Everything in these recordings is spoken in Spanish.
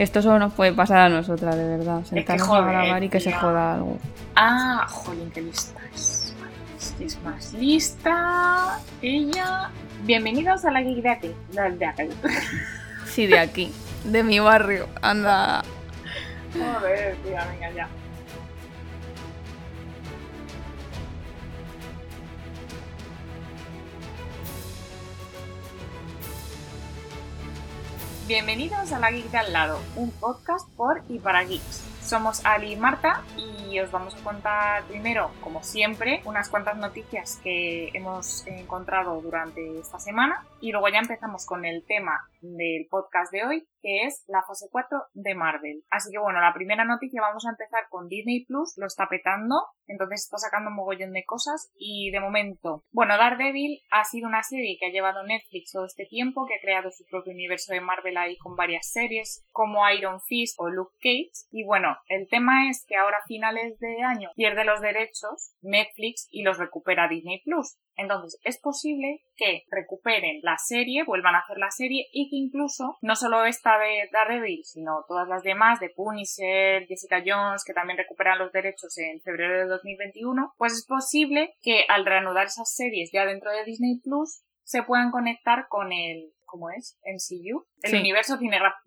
Esto solo nos puede pasar a nosotras, de verdad. Sentarnos a grabar y que se joda algo. Ah, jolín, qué lista es. Es más lista. Ella. Bienvenidos a la geek de aquí. De aquí. Sí, de aquí. De mi barrio. Anda. Joder, tía, venga ya. Bienvenidos a La Geek de al lado, un podcast por y para geeks. Somos Ali y Marta y os vamos a contar primero, como siempre, unas cuantas noticias que hemos encontrado durante esta semana y luego ya empezamos con el tema del podcast de hoy, que es la fase 4 de Marvel. Así que bueno, la primera noticia vamos a empezar con Disney Plus, lo está petando, entonces está sacando un mogollón de cosas y de momento, bueno, Daredevil ha sido una serie que ha llevado Netflix todo este tiempo, que ha creado su propio universo de Marvel ahí con varias series como Iron Fist o Luke Cage y bueno, el tema es que ahora a finales de año pierde los derechos Netflix y los recupera Disney Plus. Entonces, es posible que recuperen la serie, vuelvan a hacer la serie y que incluso no solo esta de Daredevil, sino todas las demás de Punisher, Jessica Jones, que también recuperan los derechos en febrero de 2021, pues es posible que al reanudar esas series ya dentro de Disney Plus se puedan conectar con el ¿cómo es? MCU, el universo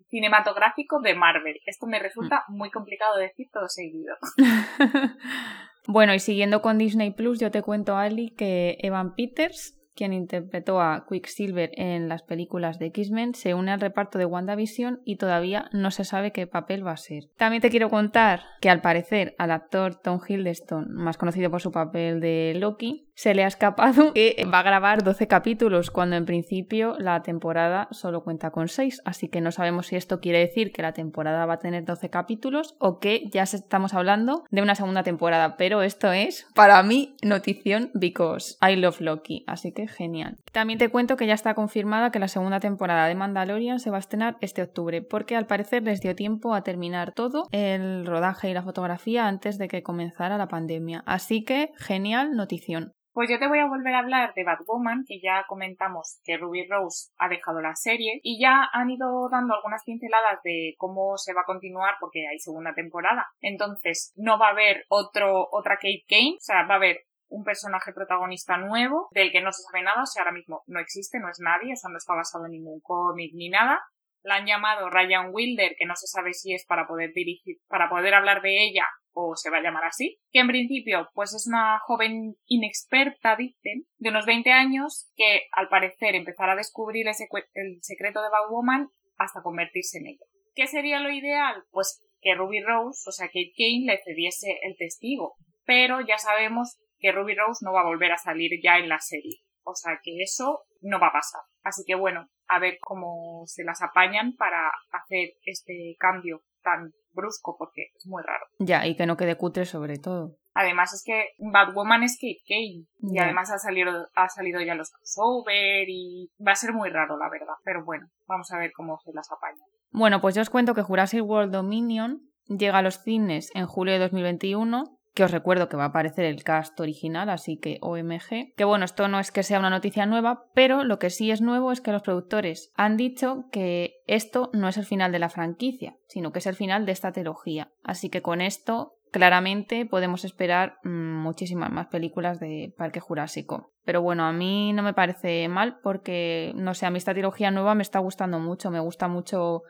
cinematográfico de Marvel. Esto me resulta mm. muy complicado de decir todo seguido. bueno, y siguiendo con Disney Plus, yo te cuento, Ali, que Evan Peters quien interpretó a Quicksilver en las películas de X-Men, se une al reparto de WandaVision y todavía no se sabe qué papel va a ser. También te quiero contar que al parecer al actor Tom Hiddleston, más conocido por su papel de Loki, se le ha escapado que va a grabar 12 capítulos cuando en principio la temporada solo cuenta con 6, así que no sabemos si esto quiere decir que la temporada va a tener 12 capítulos o que ya estamos hablando de una segunda temporada, pero esto es para mí notición because I love Loki, así que genial. También te cuento que ya está confirmada que la segunda temporada de Mandalorian se va a estrenar este octubre, porque al parecer les dio tiempo a terminar todo el rodaje y la fotografía antes de que comenzara la pandemia. Así que genial notición. Pues yo te voy a volver a hablar de Batwoman, que ya comentamos que Ruby Rose ha dejado la serie y ya han ido dando algunas pinceladas de cómo se va a continuar porque hay segunda temporada. Entonces, no va a haber otro, otra Kate Kane, o sea, va a haber un personaje protagonista nuevo del que no se sabe nada, o sea, ahora mismo no existe, no es nadie, o sea, no está basado en ningún cómic ni nada. La han llamado Ryan Wilder, que no se sabe si es para poder dirigir, para poder hablar de ella o se va a llamar así, que en principio pues es una joven inexperta, dicen, de unos 20 años, que al parecer empezará a descubrir el, el secreto de Batwoman hasta convertirse en ella. ¿Qué sería lo ideal? Pues que Ruby Rose, o sea, que Kane le cediese el testigo. Pero ya sabemos que Ruby Rose no va a volver a salir ya en la serie. O sea que eso no va a pasar. Así que bueno, a ver cómo se las apañan para hacer este cambio tan brusco porque es muy raro. Ya, y que no quede cutre sobre todo. Además es que Batwoman es Kate Kane y además ha salido, ha salido ya los crossover y va a ser muy raro la verdad. Pero bueno, vamos a ver cómo se las apañan. Bueno, pues yo os cuento que Jurassic World Dominion llega a los cines en julio de 2021 que os recuerdo que va a aparecer el cast original, así que OMG. Que bueno, esto no es que sea una noticia nueva, pero lo que sí es nuevo es que los productores han dicho que esto no es el final de la franquicia, sino que es el final de esta trilogía. Así que con esto claramente podemos esperar mm, muchísimas más películas de Parque Jurásico. Pero bueno, a mí no me parece mal porque, no sé, a mí esta trilogía nueva me está gustando mucho, me gusta mucho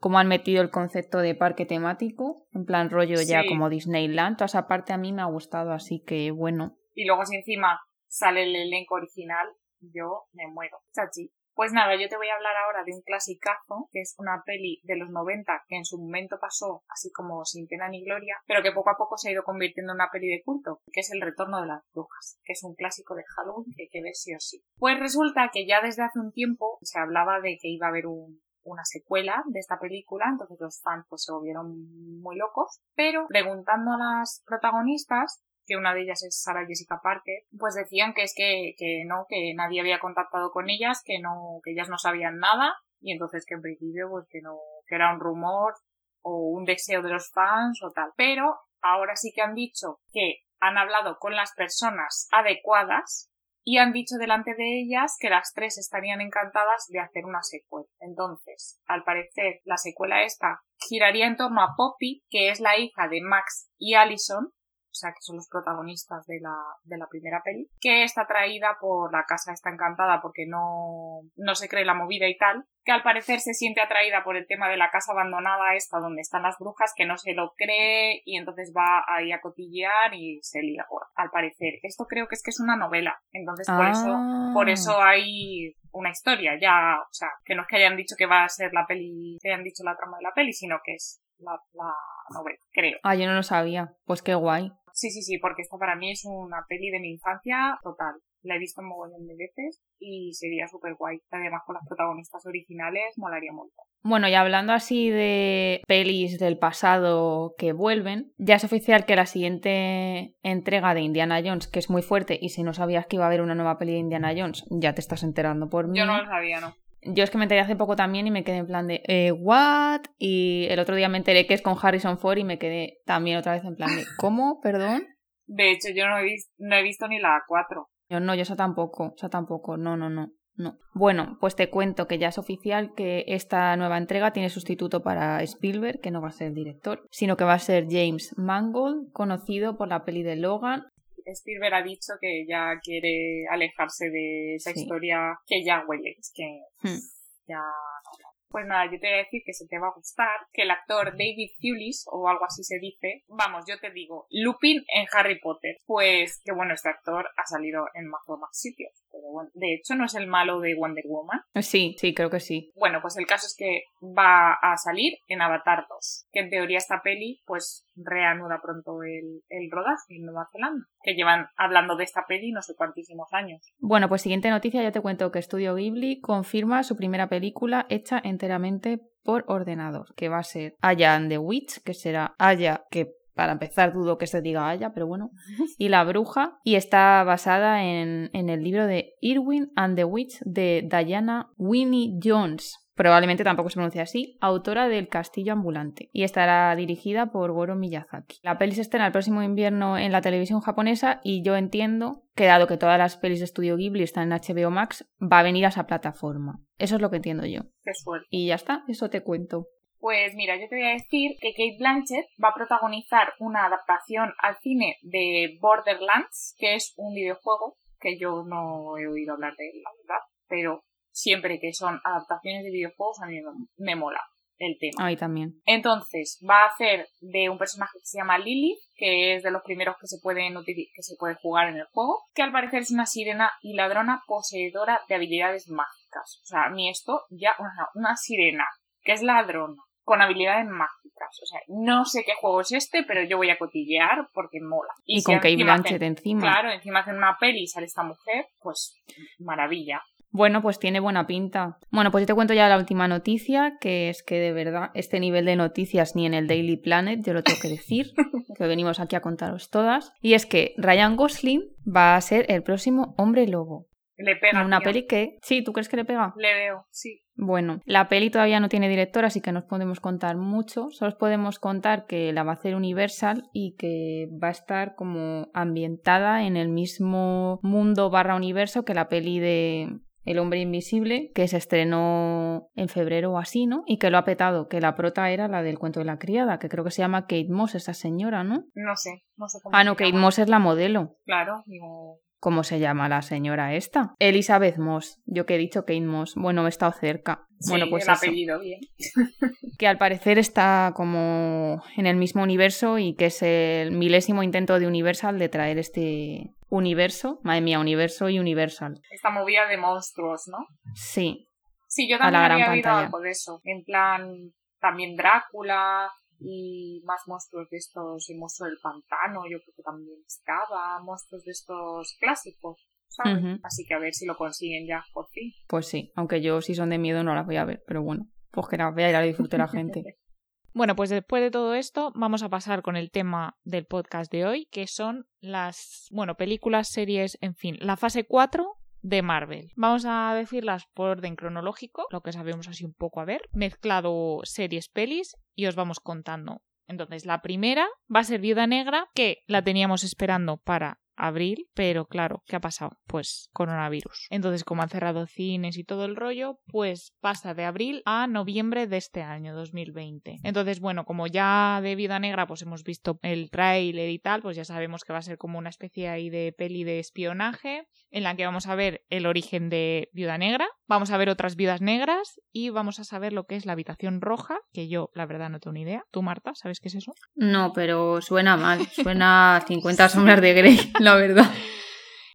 cómo han metido el concepto de parque temático, en plan rollo ya como Disneyland, toda esa parte a mí me ha gustado, así que bueno. Y luego si encima sale el elenco original, yo me muero. Chachi. Pues nada, yo te voy a hablar ahora de un clasicazo, que es una peli de los 90 que en su momento pasó así como sin pena ni gloria, pero que poco a poco se ha ido convirtiendo en una peli de culto, que es El retorno de las brujas, que es un clásico de Halloween que hay que ver sí o sí. Pues resulta que ya desde hace un tiempo se hablaba de que iba a haber un, una secuela de esta película, entonces los fans pues se volvieron muy locos, pero preguntando a las protagonistas, que una de ellas es Sarah Jessica Parker, pues decían que es que, que no, que nadie había contactado con ellas, que no, que ellas no sabían nada, y entonces que en principio pues que no, que era un rumor o un deseo de los fans o tal. Pero ahora sí que han dicho que han hablado con las personas adecuadas y han dicho delante de ellas que las tres estarían encantadas de hacer una secuela. Entonces, al parecer, la secuela esta, giraría en torno a Poppy, que es la hija de Max y Allison, o sea, que son los protagonistas de la, de la primera peli, que está traída por la casa está encantada porque no, no se cree la movida y tal, que al parecer se siente atraída por el tema de la casa abandonada esta donde están las brujas, que no se lo cree y entonces va ahí a cotillear y se lía por, al parecer. Esto creo que es que es una novela, entonces por eso, por Ah. eso hay una historia, ya, o sea, que no es que hayan dicho que va a ser la peli, que hayan dicho la trama de la peli, sino que es la, la novela, creo. Ah, yo no lo sabía. Pues qué guay. Sí, sí, sí, porque esta para mí es una peli de mi infancia total. La he visto un mogollón de veces y sería súper guay. Además, con las protagonistas originales, molaría mucho. Bueno, y hablando así de pelis del pasado que vuelven, ya es oficial que la siguiente entrega de Indiana Jones, que es muy fuerte, y si no sabías que iba a haber una nueva peli de Indiana Jones, ya te estás enterando por mí. Yo no lo sabía, ¿no? Yo es que me enteré hace poco también y me quedé en plan de, eh, ¿what? Y el otro día me enteré que es con Harrison Ford y me quedé también otra vez en plan de, ¿cómo? ¿Perdón? De hecho, yo no he, vis- no he visto ni la 4. Yo no, yo esa tampoco, esa tampoco, no, no, no. No. Bueno, pues te cuento que ya es oficial que esta nueva entrega tiene sustituto para Spielberg, que no va a ser el director, sino que va a ser James Mangold, conocido por la peli de Logan. Spielberg ha dicho que ya quiere alejarse de esa Sí. historia que ya huele, es que Hmm. ya... Pues nada, yo te voy a decir que se te va a gustar, que el actor David Thewlis, o algo así se dice, vamos, yo te digo, Lupin en Harry Potter. Pues que bueno, este actor ha salido en más o más sitios, pero bueno, de hecho no es el malo de Wonder Woman. Sí, sí, creo que sí. Bueno, pues el caso es que va a salir en Avatar 2, que en teoría esta peli pues reanuda pronto el, el rodaje en Nueva Zelanda, que llevan hablando de esta peli no sé cuantísimos años. Bueno, pues siguiente noticia, ya te cuento que Studio Ghibli confirma su primera película hecha enteramente por ordenador, que va a ser Aya and the Witch, que será Aya, que para empezar dudo que se diga Aya, pero bueno, y La Bruja, y está basada en, en el libro de Irwin and the Witch de Diana Winnie Jones. Probablemente tampoco se pronuncia así, autora del Castillo Ambulante, y estará dirigida por Goro Miyazaki. La peli se estrena el próximo invierno en la televisión japonesa y yo entiendo que dado que todas las pelis de Estudio Ghibli están en HBO Max, va a venir a esa plataforma. Eso es lo que entiendo yo. Qué suerte. Y ya está, eso te cuento. Pues mira, yo te voy a decir que Kate Blanchett va a protagonizar una adaptación al cine de Borderlands, que es un videojuego que yo no he oído hablar de él, la verdad, pero siempre que son adaptaciones de videojuegos a mí me, mola el tema. Ahí también. Entonces, va a hacer de un personaje que se llama Lily, que es de los primeros que se pueden que se puede jugar en el juego, que al parecer es una sirena y ladrona poseedora de habilidades mágicas. O sea, a mí esto ya, sea, una sirena que es ladrona con habilidades mágicas. O sea, no sé qué juego es este, pero yo voy a cotillear porque mola. Y, si con Kate Blanchett encima. Claro, encima hacen una peli y sale esta mujer, pues maravilla. Bueno, pues tiene buena pinta. Bueno, pues yo te cuento ya la última noticia, que es que de verdad este nivel de noticias ni en el Daily Planet, yo lo tengo que decir, que venimos aquí a contaros todas. Y es que Ryan Gosling va a ser el próximo hombre lobo. Le pega. En una tío. peli que... Sí, ¿tú crees que le pega? Le veo, sí. Bueno, la peli todavía no tiene director, así que no os podemos contar mucho. Solo os podemos contar que la va a hacer Universal y que va a estar como ambientada en el mismo mundo barra universo que la peli de El hombre invisible, que se estrenó en febrero o así, ¿no? Y que lo ha petado, que la prota era la del cuento de la criada, que creo que se llama Kate Moss, esa señora, ¿no? No sé, no sé cómo Ah, se no, Kate llama. Moss es la modelo. Claro, digo, ¿Cómo se llama la señora esta? Elizabeth Moss. Yo que he dicho Kate Moss. Bueno, he estado cerca. bueno, sí, pues el eso. apellido, bien. que al parecer está como en el mismo universo y que es el milésimo intento de Universal de traer este universo, madre mía, universo y Universal. Esta movida de monstruos, ¿no? Sí, Sí, yo A también la gran había oído algo de eso. En plan, también Drácula y más monstruos de estos, el monstruo del pantano, yo creo que también estaba, monstruos de estos clásicos, ¿sabes? Así que a ver si lo consiguen ya, por fin. pues sí, aunque yo si son de miedo no las voy a ver, pero bueno, pues que las vea y la disfrute la gente. Bueno, pues después de todo esto, vamos a pasar con el tema del podcast de hoy, que son las, bueno, películas, series, en fin, la fase 4 de Marvel. Vamos a decirlas por orden cronológico, lo que sabemos así un poco a ver, mezclado series, pelis y os vamos contando. Entonces, la primera va a ser Viuda Negra, que la teníamos esperando para abril, pero claro, ¿qué ha pasado? Pues coronavirus. Entonces, como han cerrado cines y todo el rollo, pues pasa de abril a noviembre de este año, 2020. Entonces, bueno, como ya de Vida Negra, pues hemos visto el tráiler y tal, pues ya sabemos que va a ser como una especie ahí de peli de espionaje en la que vamos a ver el origen de Viuda Negra, vamos a ver otras viudas negras y vamos a saber lo que es la habitación roja, que yo la verdad no tengo ni idea. ¿Tú, Marta, sabes qué es eso? No, pero suena mal, suena a 50 sombras de Grey, la verdad.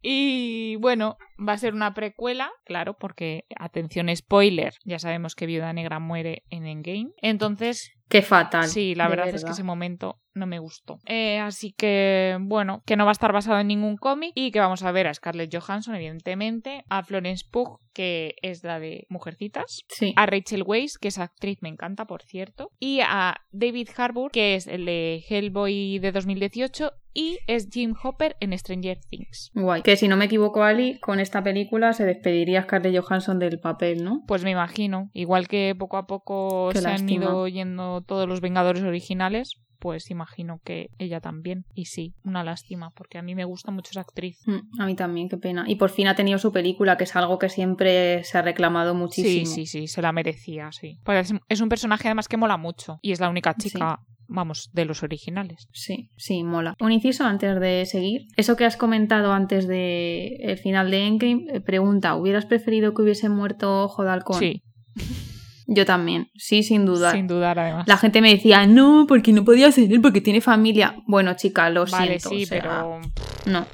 Y bueno, va a ser una precuela, claro, porque, atención, spoiler, ya sabemos que Viuda Negra muere en Endgame. Entonces, Qué fatal. Sí, la verdad, es que ese momento no me gustó. Eh, así que, bueno, que no va a estar basado en ningún cómic y que vamos a ver a Scarlett Johansson, evidentemente, a Florence Pugh, que es la de Mujercitas, Sí. a Rachel Weisz, que esa actriz me encanta, por cierto, y a David Harbour, que es el de Hellboy de 2018 y es Jim Hopper en Stranger Things. Guay. Que si no me equivoco, Ali, con esta película se despediría Scarlett Johansson del papel, ¿no? Pues me imagino, igual que poco a poco Qué se han ido yendo todos los Vengadores originales, pues imagino que ella también. Y sí, una lástima, porque a mí me gusta mucho esa actriz. Mm, A mí también, qué pena. Y por fin ha tenido su película, que es algo que siempre se ha reclamado muchísimo. Sí, sí, sí, se la merecía, sí. Pues es, es un personaje además que mola mucho y es la única chica, vamos, de los originales. Sí, sí, mola. Un inciso antes de seguir. Eso que has comentado antes de el final de Endgame, eh, pregunta, ¿hubieras preferido que hubiese muerto Ojo de Halcón? Sí, Yo también, sí, sin duda. sin dudar además. La gente me decía, no, porque no podía él, porque tiene familia. Bueno, chica, lo vale, siento. sí, o sea, pero, No,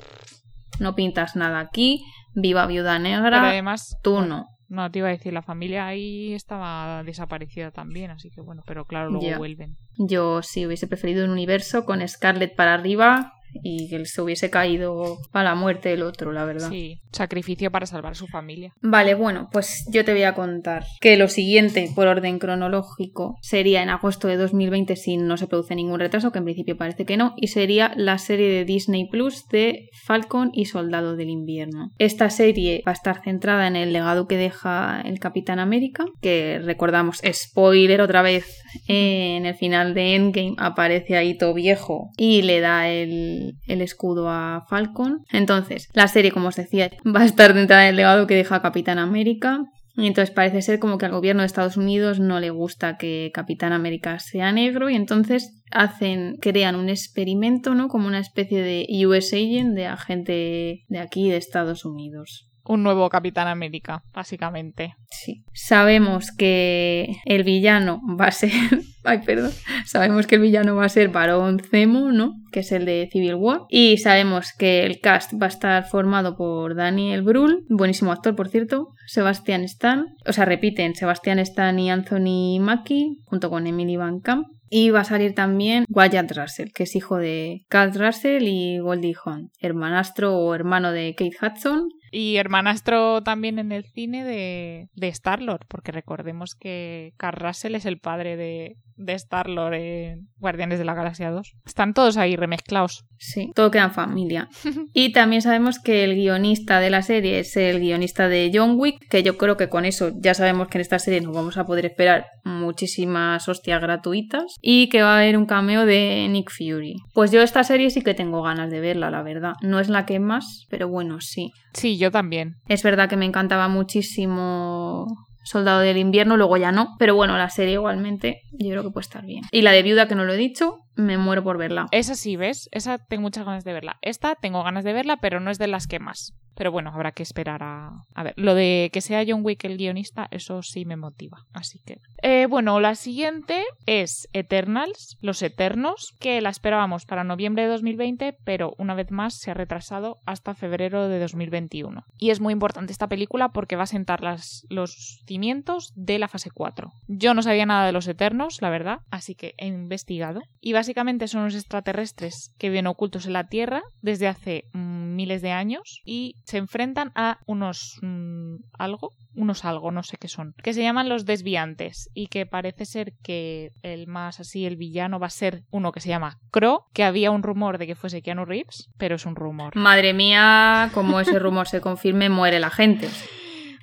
no pintas nada aquí. Viva Viuda pero Negra. además... Tú no. No, te iba a decir, la familia ahí estaba desaparecida también, así que bueno, pero claro, luego vuelven. Yo sí hubiese preferido un universo con Scarlett para arriba y que se hubiese caído para la muerte del otro, la verdad. Sí, sacrificio para salvar a su familia. Vale, bueno, pues yo te voy a contar que lo siguiente, por orden cronológico, sería en agosto de 2020 si no se produce ningún retraso, que en principio parece que no, y sería la serie de Disney Plus de Falcon y Soldado del Invierno. Esta serie va a estar centrada en el legado que deja el Capitán América, que recordamos, spoiler otra vez, en el final de Endgame aparece ahí todo viejo y le da el, el escudo a Falcon. Entonces, la serie, como os decía, va a estar centrada en el legado que deja Capitán América. Y entonces parece ser como que al gobierno de Estados Unidos no le gusta que Capitán América sea negro y entonces hacen, crean un experimento, ¿no? Como una especie de US agent de agente de aquí de Estados Unidos. Un nuevo Capitán América, básicamente. Sí. Sabemos que el villano va a ser. Ay, perdón. Sabemos que el villano va a ser Barón Zemo, ¿no? Que es el de Civil War. Y sabemos que el cast va a estar formado por Daniel Brühl, buenísimo actor, por cierto. Sebastian Stan. O sea, repiten Sebastian Stan y Anthony Mackie, junto con Emily Van Camp. Y va a salir también Wyatt Russell, que es hijo de Carl Russell y Goldie Hawn, hermanastro o hermano de Kate Hudson Y hermanastro también en el cine de, de Star-Lord, porque recordemos que Carl Russell es el padre de, de Star-Lord en Guardianes de la Galaxia 2. Están todos ahí remezclados. Sí, todo queda en familia. Y también sabemos que el guionista de la serie es el guionista de John Wick, que yo creo que con eso ya sabemos que en esta serie nos vamos a poder esperar muchísimas hostias gratuitas y que va a haber un cameo de Nick Fury. Pues yo esta serie sí que tengo ganas de verla, la verdad. No es la que más, pero bueno, sí. Sí, yo también. Es verdad que me encantaba muchísimo Soldado del Invierno, luego ya no, pero bueno, la serie igualmente yo creo que puede estar bien. Y la de Viuda, que no lo he dicho, me muero por verla. Esa sí, ¿ves? Esa tengo muchas ganas de verla. Esta tengo ganas de verla, pero no es de las que más. Pero bueno, habrá que esperar a... A ver, lo de que sea John Wick el guionista, eso sí me motiva. Así que... Eh, bueno, la siguiente es Eternals, Los Eternos, que la esperábamos para noviembre de 2020, pero una vez más se ha retrasado hasta febrero de 2021. Y es muy importante esta película porque va a sentar las, los cimientos de la fase 4. Yo no sabía nada de Los Eternos, la verdad, así que he investigado. Y básicamente son unos extraterrestres que viven ocultos en la Tierra desde hace mm, miles de años y se enfrentan a unos mm, algo, unos algo, no sé qué son, que se llaman los desviantes y que parece ser que el más así, el villano va a ser uno que se llama Crow, que había un rumor de que fuese Keanu Reeves, pero es un rumor. Madre mía, como ese rumor se confirme, muere la gente.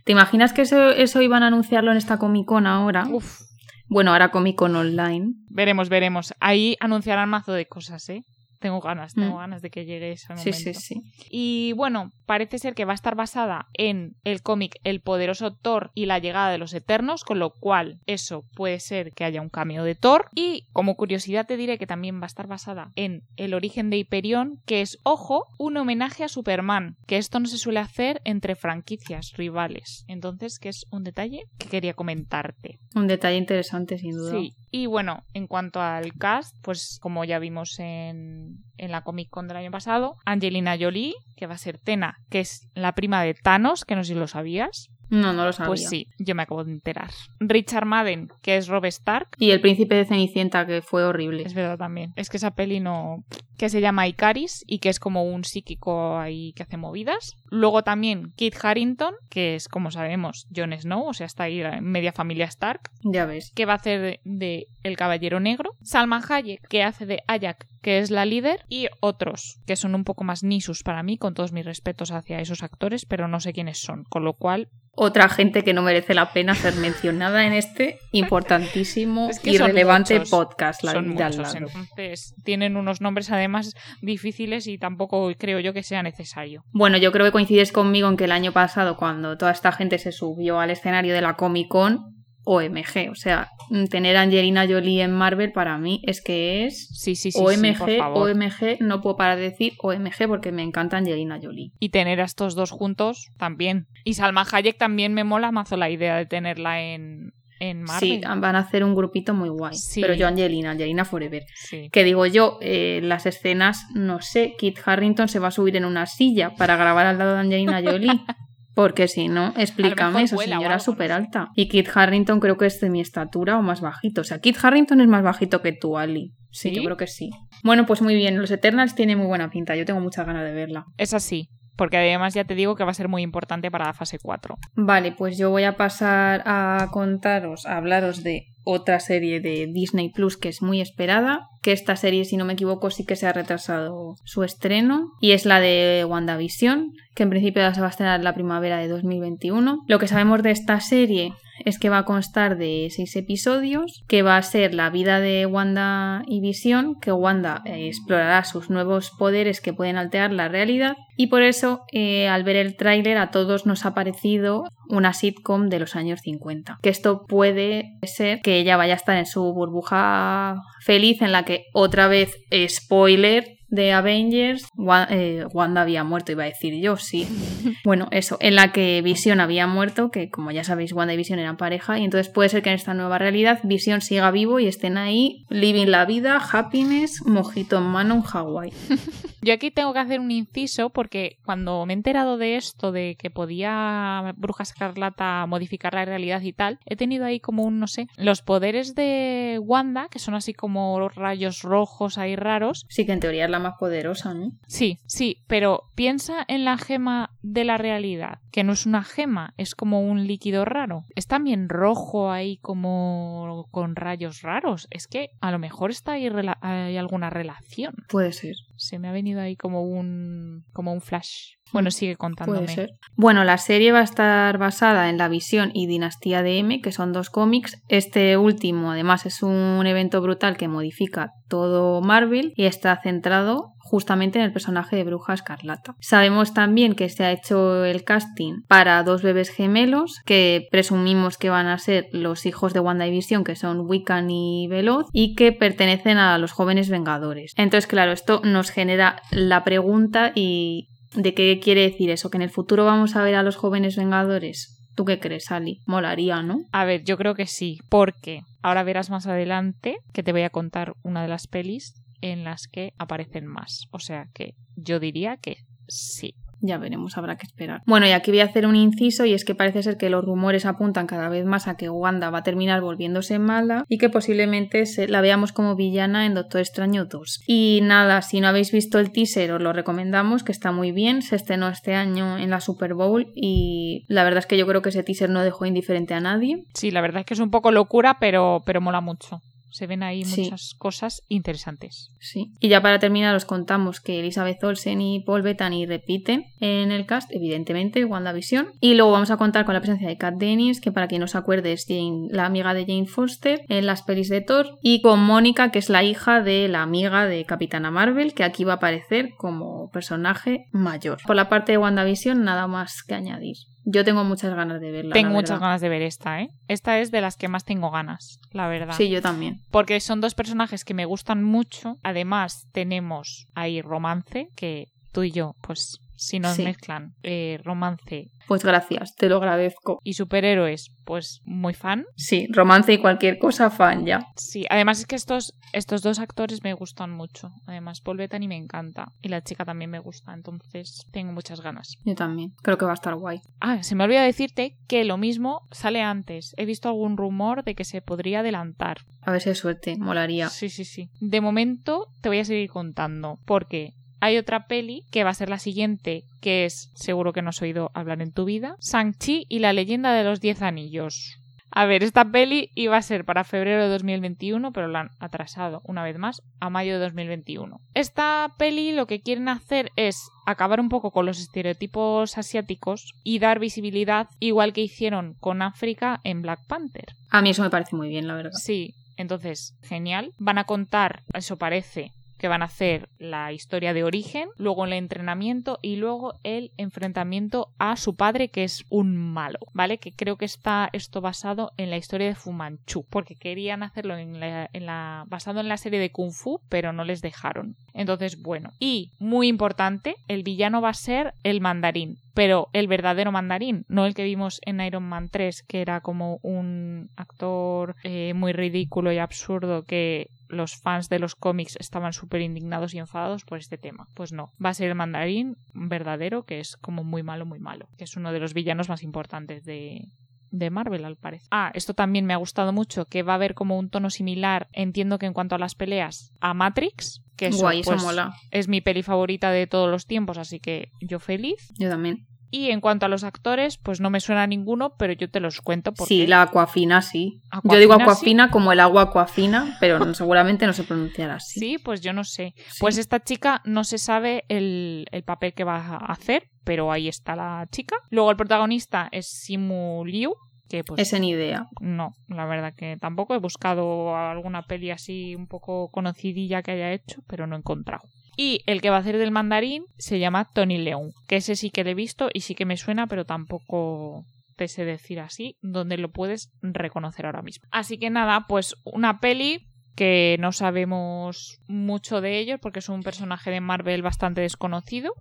¿Te imaginas que eso, eso iban a anunciarlo en esta Comic Con ahora? Uf, Bueno, ahora Comic Con Online. veremos, veremos. Ahí anunciarán mazo de cosas, ¿eh? Tengo ganas, tengo Mm. ganas de que llegue ese Sí, momento. sí, sí. Y bueno, parece ser que va a estar basada en el cómic El poderoso Thor y la llegada de los Eternos, con lo cual eso puede ser que haya un cameo de Thor. Y como curiosidad te diré que también va a estar basada en el origen de Hyperion, que es, ojo, un homenaje a Superman, que esto no se suele hacer entre franquicias rivales. Entonces, que es un detalle que quería comentarte. Un detalle interesante, sin duda. Sí, y bueno, en cuanto al cast, pues como ya vimos en, en la Comic Con del año pasado, Angelina Jolie, que va a ser Tena, que es la prima de Thanos, que no sé si lo sabías. No, no lo sabía. Pues sí, yo me acabo de enterar. Richard Madden, que es Rob Stark. Y el príncipe de Cenicienta, que fue horrible. Es verdad también. Es que esa peli no. que se llama Icaris y que es como un psíquico ahí que hace movidas. Luego también Kit Harrington, que es, como sabemos, Jon Snow, o sea, está ahí media familia Stark. Ya ves. que va a hacer de, de El Caballero Negro, Salman Hayek, que hace de Ayak, que es la líder, y otros, que son un poco más nisus para mí, con todos mis respetos hacia esos actores, pero no sé quiénes son, con lo cual... Otra gente que no merece la pena ser mencionada en este importantísimo Es que y relevante muchos, podcast. La son de al muchos, lado. entonces tienen unos nombres además difíciles y tampoco creo yo que sea necesario. Bueno, yo creo que coincides conmigo en que el año pasado, cuando toda esta gente se subió al escenario de la Comic Con, OMG. O sea, tener a Angelina Jolie en Marvel para mí es que es Sí, sí, sí, sí, OMG, por favor. OMG, no puedo parar de decir OMG porque me encanta Angelina Jolie. Y tener a estos dos juntos también. Y Salma Hayek también me mola mazo la idea de tenerla en, en Marvel. Sí, van a hacer un grupito muy guay. Sí. Pero yo Angelina, Angelina Forever. Sí. Que digo yo, eh, las escenas, no sé, Kit Harrington se va a subir en una silla para grabar al lado de Angelina Jolie. Porque si no, explícame, esa señora algo, súper no sé. alta. Y Kit Harrington creo que es de mi estatura o más bajito. O sea, Kit Harrington es más bajito que tú, Ali. Sí, ¿Sí? yo creo que sí. Bueno, pues muy bien. Los Eternals tiene muy buena pinta. Yo tengo muchas ganas de verla. Es así. Porque además ya te digo que va a ser muy importante para la fase 4. Vale, pues yo voy a pasar a contaros, a hablaros de otra serie de Disney Plus que es muy esperada, que esta serie, si no me equivoco, sí que se ha retrasado su estreno, y es la de WandaVision, que en principio se va a estrenar en la primavera de 2021. Lo que sabemos de esta serie es que va a constar de seis episodios, que va a ser la vida de Wanda y Visión, que Wanda eh, explorará sus nuevos poderes que pueden alterar la realidad, y por eso eh, al ver el tráiler a todos nos ha parecido una sitcom de los años 50. Que esto puede ser que ella vaya a estar en su burbuja feliz en la que otra vez, spoiler, de Avengers, eh, Wanda había muerto, iba a decir yo, sí. Bueno, eso, en la que Vision había muerto, que como ya sabéis, Wanda y Vision eran pareja, y entonces puede ser que en esta nueva realidad Vision siga vivo y estén ahí, living la vida, happiness, mojito en mano en Hawái. Yo aquí tengo que hacer un inciso porque cuando me he enterado de esto, de que podía Bruja Escarlata modificar la realidad y tal, he tenido ahí como un, no sé, los poderes de Wanda, que son así como rayos rojos ahí raros. Sí que en teoría es la más poderosa, ¿no? Sí, sí, pero piensa en la gema de la realidad, que no es una gema, es como un líquido raro. Es también rojo ahí como con rayos raros. Es que a lo mejor está ahí hay alguna relación. Puede ser. Se me ha venido ahí como un como un flash. Bueno, sigue contándome. Bueno, la serie va a estar basada en La Visión y Dinastía de M, que son dos cómics. Este último, además, es un evento brutal que modifica todo Marvel y está centrado justamente en el personaje de Bruja Escarlata. Sabemos también que se ha hecho el casting para dos bebés gemelos que presumimos que van a ser los hijos de WandaVision, que son Wiccan y Veloz, y que pertenecen a los jóvenes Vengadores. Entonces, claro, esto nos genera la pregunta y ¿De qué quiere decir eso? ¿Que en el futuro vamos a ver a los jóvenes vengadores? ¿Tú qué crees, Ali? Molaría, ¿no? A ver, yo creo que sí, porque ahora verás más adelante que te voy a contar una de las pelis en las que aparecen más. O sea que yo diría que sí. Ya veremos, habrá que esperar. Bueno, y aquí voy a hacer un inciso y es que parece ser que los rumores apuntan cada vez más a que Wanda va a terminar volviéndose mala y que posiblemente se la veamos como villana en Doctor Extraño 2. Y nada, si no habéis visto el teaser os lo recomendamos, que está muy bien, se estrenó este año en la Super Bowl y la verdad es que yo creo que ese teaser no dejó indiferente a nadie. Sí, la verdad es que es un poco locura, pero, pero mola mucho. Se ven ahí Sí. muchas cosas interesantes. Sí. Y ya para terminar os contamos que Elizabeth Olsen y Paul Bettany repiten en el cast, evidentemente, WandaVision. Y luego vamos a contar con la presencia de Kat Dennis, que para quien no se acuerde es Jane, la amiga de Jane Foster en las pelis de Thor, y con Mónica, que es la hija de la amiga de Capitana Marvel, que aquí va a aparecer como personaje mayor. Por la parte de WandaVision, nada más que añadir. Yo tengo muchas ganas de verla. tengo muchas ganas de ver esta, ¿eh? Esta es de las que más tengo ganas, la verdad. Sí, yo también. Porque son dos personajes que me gustan mucho. Además, tenemos ahí romance, que tú y yo, pues si nos Sí. mezclan eh, romance Pues gracias, te lo agradezco. y superhéroes, pues muy fan. Sí, romance y cualquier cosa fan ya. Sí, además es que estos, estos dos actores me gustan mucho. Además, Paul Bettany me encanta. Y la chica también me gusta, entonces tengo muchas ganas. Yo también. Creo que va a estar guay. Ah, se me olvidó decirte que lo mismo sale antes. He visto algún rumor de que se podría adelantar. A ver si hay suerte, molaría. Sí, sí, sí. De momento te voy a seguir contando, porque hay otra peli que va a ser la siguiente, que es, seguro que no has oído hablar en tu vida, Shang-Chi y la leyenda de los Diez Anillos. A ver, esta peli iba a ser para febrero de 2021, pero la han atrasado una vez más a mayo de 2021. Esta peli lo que quieren hacer es acabar un poco con los estereotipos asiáticos y dar visibilidad, igual que hicieron con África en Black Panther. A mí eso me parece muy bien, la verdad. Sí, entonces, genial. Van a contar, eso parece, que van a hacer la historia de origen, luego el entrenamiento y luego el enfrentamiento a su padre, que es un malo, ¿vale? Que creo que está esto basado en la historia de Fu Manchu, porque querían hacerlo en la, en la- basado en la serie de Kung Fu, pero no les dejaron. Entonces, bueno. Y, muy importante, el villano va a ser el mandarín, pero el verdadero mandarín, no el que vimos en Iron Man 3, que era como un actor eh, muy ridículo y absurdo que los fans de los cómics estaban súper indignados y enfadados por este tema. Pues no, va a ser el mandarín verdadero, que es como muy malo, muy malo, que es uno de los villanos más importantes de, de Marvel, al parecer. Ah, esto también me ha gustado mucho, que va a haber como un tono similar, entiendo que en cuanto a las peleas, a Matrix, que eso, Guay, eso pues, mola. es mi peli favorita de todos los tiempos, así que yo feliz. Yo también. Y en cuanto a los actores, pues no me suena ninguno, pero yo te los cuento porque Sí, la aquafina sí. Aquafina, Yo digo sí. aquafina como el agua aquafina, pero no- seguramente no se pronunciará así. Sí, pues yo no sé. Sí. Pues esta chica no se sabe el, el papel que va a hacer, pero ahí está la chica. Luego el protagonista es Simu Liu, que pues Ese ni idea. no, la verdad que tampoco he buscado alguna peli así un poco conocidilla que haya hecho, pero no he encontrado. Y el que va a hacer del mandarín se llama Tony Leung, que ese sí que le he visto y sí que me suena, pero tampoco te sé decir así, donde lo puedes reconocer ahora mismo. Así que nada, pues una peli que no sabemos mucho de ellos porque es un personaje de Marvel bastante desconocido,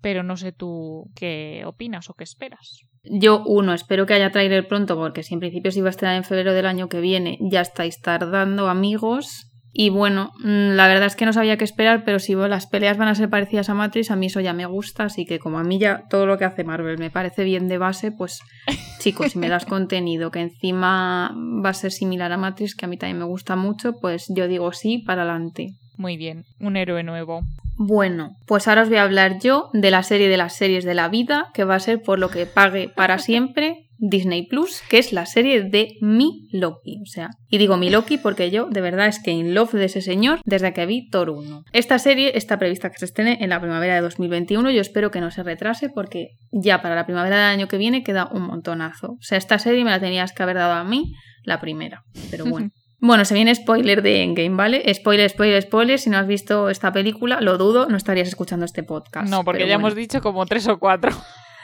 pero no sé tú qué opinas o qué esperas. Yo, uno, espero que haya trailer pronto, porque si en principio se iba a estrenar en febrero del año que viene, ya estáis tardando, amigos. Y bueno, mm, la verdad es que no sabía qué esperar, pero si las peleas van a ser parecidas a Matrix, a mí eso ya me gusta, así que como a mí ya todo lo que hace Marvel me parece bien de base, pues chicos, si me das contenido que encima va a ser similar a Matrix, que a mí también me gusta mucho, pues yo digo sí, para adelante. Muy bien, un héroe nuevo. Bueno, pues ahora os voy a hablar yo de la serie de las series de la vida, que va a ser por lo que pague para siempre Disney Plus, que es la serie de mi Loki. O sea, y digo mi Loki porque yo de verdad es que in love de ese señor desde que vi Thor 1. Esta serie está prevista que se estrene en la primavera de 2021. Yo espero que no se retrase porque ya para la primavera del año que viene queda un montonazo. O sea, esta serie me la tenías que haber dado a mí la primera. Pero bueno. Bueno, se viene spoiler de Endgame, ¿vale? Spoiler, spoiler, spoiler. Si no has visto esta película, lo dudo, no estarías escuchando este podcast. No, porque ya bueno. hemos dicho como tres o cuatro.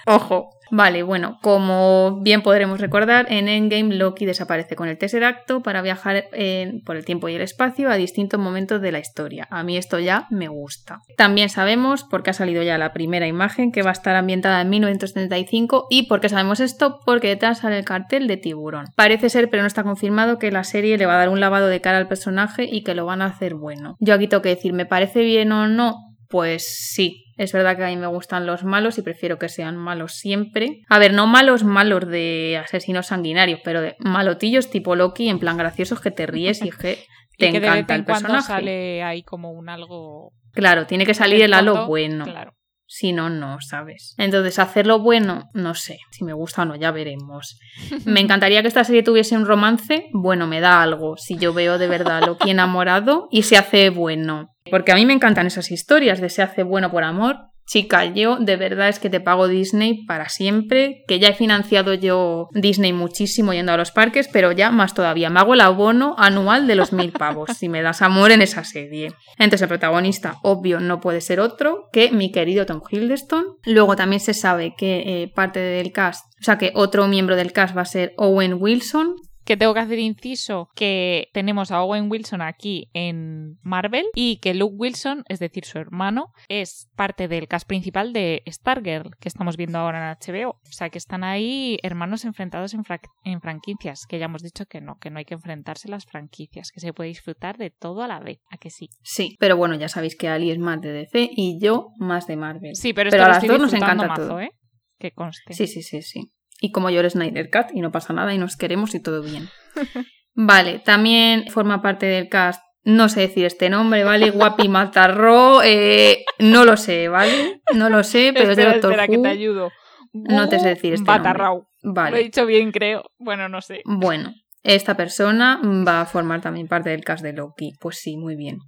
Ojo. Vale, bueno, como bien podremos recordar, en Endgame Loki desaparece con el Tesseracto para viajar en- por el tiempo y el espacio a distintos momentos de la historia. A mí esto ya me gusta. También sabemos, porque ha salido ya la primera imagen, que va a estar ambientada en 1975 y ¿por qué sabemos esto? Porque detrás sale el cartel de tiburón. Parece ser, pero no está confirmado, que la serie le va a dar un lavado de cara al personaje y que lo van a hacer bueno. Yo aquí tengo que decir, ¿me parece bien o no? Pues sí, es verdad que a mí me gustan los malos y prefiero que sean malos siempre. A ver, no malos malos de asesinos sanguinarios, pero de malotillos tipo Loki, en plan graciosos que te ríes y que te y que de vez encanta en el personaje. sale ahí como un algo. Claro, tiene que salir de el halo bueno. Claro. Si no, no, ¿sabes? Entonces, hacerlo bueno, no sé. Si me gusta o no, ya veremos. Me encantaría que esta serie tuviese un romance. Bueno, me da algo. Si yo veo de verdad lo que enamorado y se hace bueno. Porque a mí me encantan esas historias de se hace bueno por amor chica, yo de verdad es que te pago Disney para siempre, que ya he financiado yo Disney muchísimo yendo a los parques, pero ya más todavía, me hago el abono anual de los mil pavos si me das amor en esa serie. Entonces el protagonista, obvio, no puede ser otro que mi querido Tom Hiddleston. Luego también se sabe que eh, parte del cast, o sea que otro miembro del cast va a ser Owen Wilson, que tengo que hacer inciso que tenemos a Owen Wilson aquí en Marvel y que Luke Wilson, es decir, su hermano, es parte del cast principal de Stargirl, que estamos viendo ahora en HBO. O sea, que están ahí hermanos enfrentados en, en franquicias, que ya hemos dicho que no, que no hay que enfrentarse a las franquicias, que se puede disfrutar de todo a la vez. ¿A que sí? Sí, pero bueno, ya sabéis que Ali es más de DC y yo más de Marvel. Sí, pero, esto a las dos nos encanta todo. ¿eh? Que conste. Sí, sí, sí, sí. Y como yo eres Snyder Cat y no pasa nada y nos queremos y todo bien. Vale, también forma parte del cast, no sé decir este nombre, ¿vale? Guapi Matarro, eh, no lo sé, ¿vale? No lo sé, pero es de Doctor espera, que te ayudo. No te sé decir este nombre. Vale. Lo he dicho bien, creo. Bueno, no sé. Bueno, esta persona va a formar también parte del cast de Loki. Pues sí, muy bien.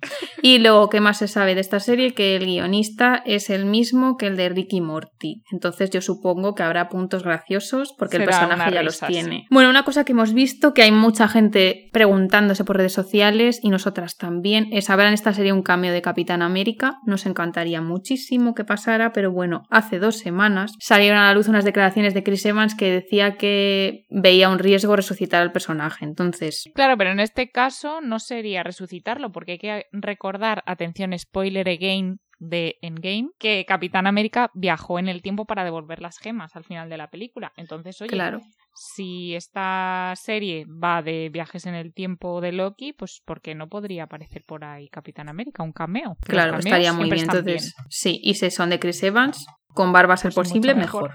Y luego, ¿qué más se sabe de esta serie? Que el guionista es el mismo que el de Ricky Morty. Entonces yo supongo que habrá puntos graciosos porque el personaje ya los tiene. Bueno, una cosa que hemos visto, que hay mucha gente preguntándose por redes sociales y nosotras también, es habrá en esta serie un cambio de Capitán América. Nos encantaría muchísimo que pasara, pero bueno, hace dos semanas salieron a la luz unas declaraciones de Chris Evans que decía que veía un riesgo resucitar al personaje entonces. Claro, pero en este caso no sería resucitarlo, porque hay que recordar, atención, spoiler again, de Endgame que Capitán América viajó en el tiempo para devolver las gemas al final de la película. Entonces, oye, claro. si esta serie va de viajes en el tiempo de Loki, pues ¿por qué no podría aparecer por ahí Capitán América? Un cameo. Claro, estaría muy bien. Entonces, sí, y si son de Chris Evans, con barba ser pues posible, mejor.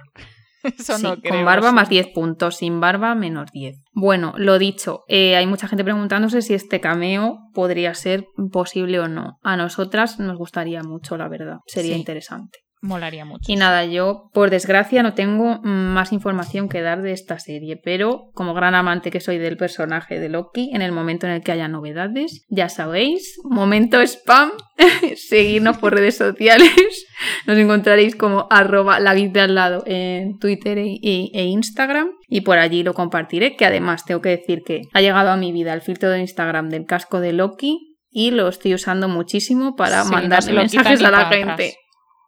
Con barba más 10 puntos, sin barba menos 10. Bueno, lo dicho, eh, hay mucha gente preguntándose si este cameo podría ser posible o no. A nosotras nos gustaría mucho, la verdad. Sería interesante. Molaría mucho. Y nada, yo por desgracia no tengo más información que dar de esta serie, pero como gran amante que soy del personaje de Loki, en el momento en el que haya novedades, ya sabéis, momento spam, seguirnos por redes sociales, nos encontraréis como arroba la de al lado en Twitter e, e, Instagram y por allí lo compartiré, que además tengo que decir que ha llegado a mi vida el filtro de Instagram del casco de Loki y lo estoy usando muchísimo para mandar mensajes a la gente.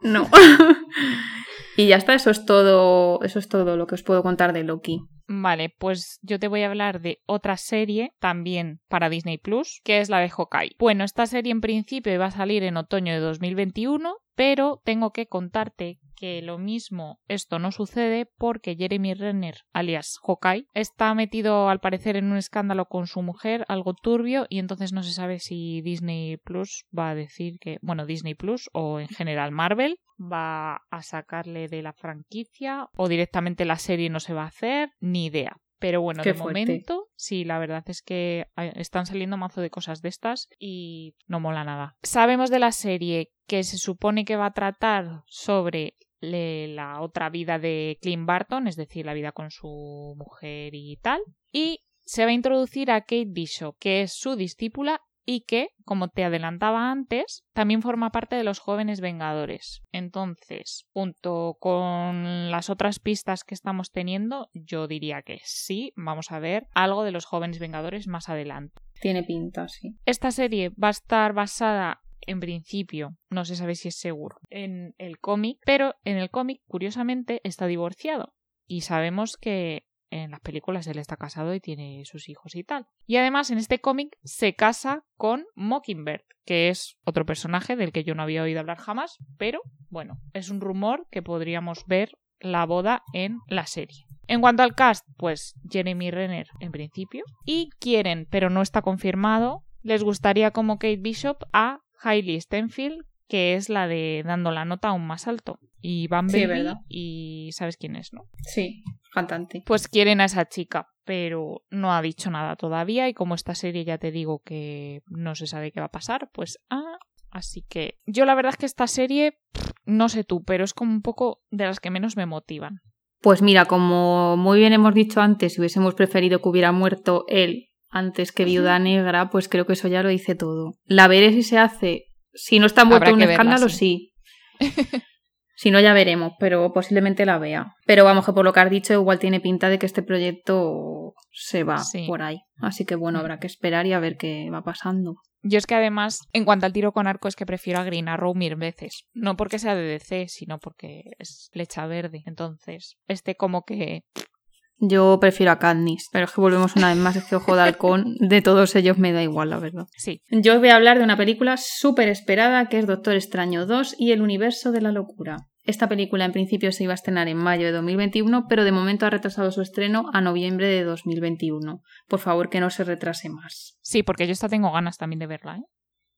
No. y ya está, eso es todo, eso es todo lo que os puedo contar de Loki. Vale, pues yo te voy a hablar de otra serie también para Disney Plus, que es la de Hawkeye. Bueno, esta serie en principio va a salir en otoño de 2021, pero tengo que contarte que lo mismo esto no sucede porque Jeremy Renner, alias Hawkeye, está metido al parecer en un escándalo con su mujer, algo turbio, y entonces no se sabe si Disney Plus va a decir que, bueno, Disney Plus o en general Marvel va a sacarle de la franquicia o directamente la serie no se va a hacer, ni idea. Pero bueno, de momento, sí, la verdad es que están saliendo mazo de cosas de estas y no mola nada. Sabemos de la serie que se supone que va a tratar sobre la otra vida de Clint Barton, es decir, la vida con su mujer y tal. Y se va a introducir a Kate Bishop, que es su discípula y que, como te adelantaba antes, también forma parte de los jóvenes Vengadores. Entonces, junto con las otras pistas que estamos teniendo, yo diría que sí, vamos a ver algo de los jóvenes Vengadores más adelante. Tiene pinta, sí. Esta serie va a estar basada en principio, no se sabe si es seguro, en el cómic, pero en el cómic, curiosamente, está divorciado. Y sabemos que en las películas él está casado y tiene sus hijos y tal. Y además en este cómic se casa con Mockingbird, que es otro personaje del que yo no había oído hablar jamás, pero bueno, es un rumor que podríamos ver la boda en la serie. En cuanto al cast, pues Jeremy Renner en principio. Y quieren, pero no está confirmado, les gustaría como Kate Bishop a Hailey Stenfield, que es la de dando la nota aún más alto. Y Van Baby, y sabes quién es, ¿no? Sí, cantante. Pues quieren a esa chica, pero no ha dicho nada todavía y como esta serie ya te digo que no se sabe qué va a pasar, pues ah, así que yo la verdad es que esta serie no sé tú, pero es como un poco de las que menos me motivan. Pues mira, como muy bien hemos dicho antes, si hubiésemos preferido que hubiera muerto él antes que Viuda Negra, pues creo que eso ya lo dice todo. La veré si se hace. Si no está muerto un escándalo, sí. si no, ya veremos, pero posiblemente la vea. Pero vamos, que por lo que has dicho, igual tiene pinta de que este proyecto se va por ahí. Así que bueno, habrá que esperar y a ver qué va pasando. Yo es que además, en cuanto al tiro con arco, es que prefiero a Green Arrow mil veces. No porque sea de DC, sino porque es flecha verde. Entonces, este como que... Yo prefiero a Katniss, pero es que volvemos una vez más, es que Ojo de Halcón, de todos ellos me da igual, la verdad. Sí. Yo os voy a hablar de una película súper esperada que es Doctor Extraño 2 y el universo de la locura. Esta película en principio se iba a estrenar en mayo de 2021, pero de momento ha retrasado su estreno a noviembre de 2021. Por favor, que no se retrase más. Sí, porque yo esta tengo ganas también de verla, ¿eh?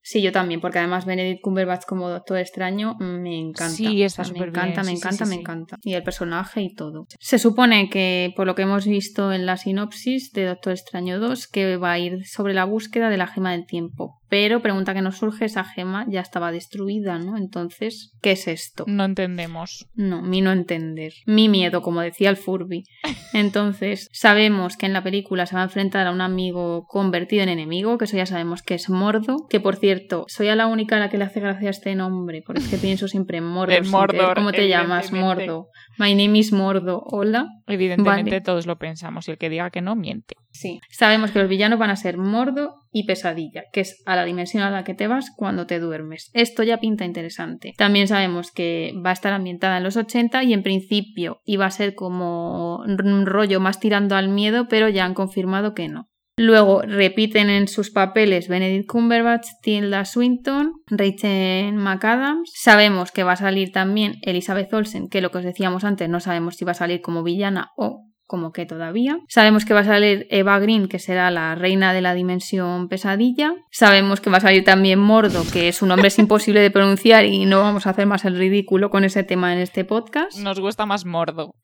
Sí, yo también, porque además Benedict Cumberbatch como Doctor Extraño me encanta. Sí, está Me encanta, bien. me sí, encanta, sí, me sí. encanta. Y el personaje y todo. Se supone que, por lo que hemos visto en la sinopsis de Doctor Extraño 2, que va a ir sobre la búsqueda de la gema del tiempo. Pero pregunta que nos surge, esa gema ya estaba destruida, ¿no? Entonces, ¿qué es esto? No entendemos. No, mi no entender. Mi miedo, como decía el Furby. Entonces, sabemos que en la película se va a enfrentar a un amigo convertido en enemigo, que eso ya sabemos que es Mordo. Que por cierto, soy a la única a la que le hace gracia este nombre, porque es que pienso siempre en Mordo. Mordor. ¿Cómo te llamas. Mordo? My name is Mordo. Hola. Evidentemente Vale. todos lo pensamos y el que diga que no miente. Sí. Sabemos que los villanos van a ser Mordo y Pesadilla, que es a la dimensión a la que te vas cuando te duermes. Esto ya pinta interesante. También sabemos que va a estar ambientada en los 80 y en principio iba a ser como un rollo más tirando al miedo, pero ya han confirmado que no. Luego repiten en sus papeles Benedict Cumberbatch, Tilda Swinton, Rachel McAdams. Sabemos que va a salir también Elizabeth Olsen, que lo que os decíamos antes, no sabemos si va a salir como villana o como que todavía. Sabemos que va a salir Eva Green, que será la reina de la dimensión pesadilla. Sabemos que va a salir también Mordo, que su nombre es imposible de pronunciar y no vamos a hacer más el ridículo con ese tema en este podcast. Nos gusta más Mordo.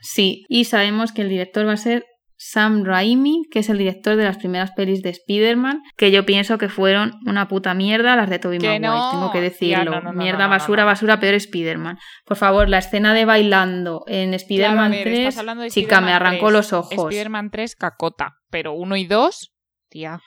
Sí, y sabemos que el director va a ser Sam Raimi, que es el director de las primeras pelis de Spider-Man, que yo pienso que fueron una puta mierda las de Tobey Maguire, no. tengo que decirlo. no, no, no, mierda, basura, basura, peor Spider-Man. Por favor, la escena de bailando en Spider-Man Claro, a ver, 3, estás hablando de chica, me arrancó 3, los ojos. Spider-Man 3, cacota. Pero 1 y 2, tía.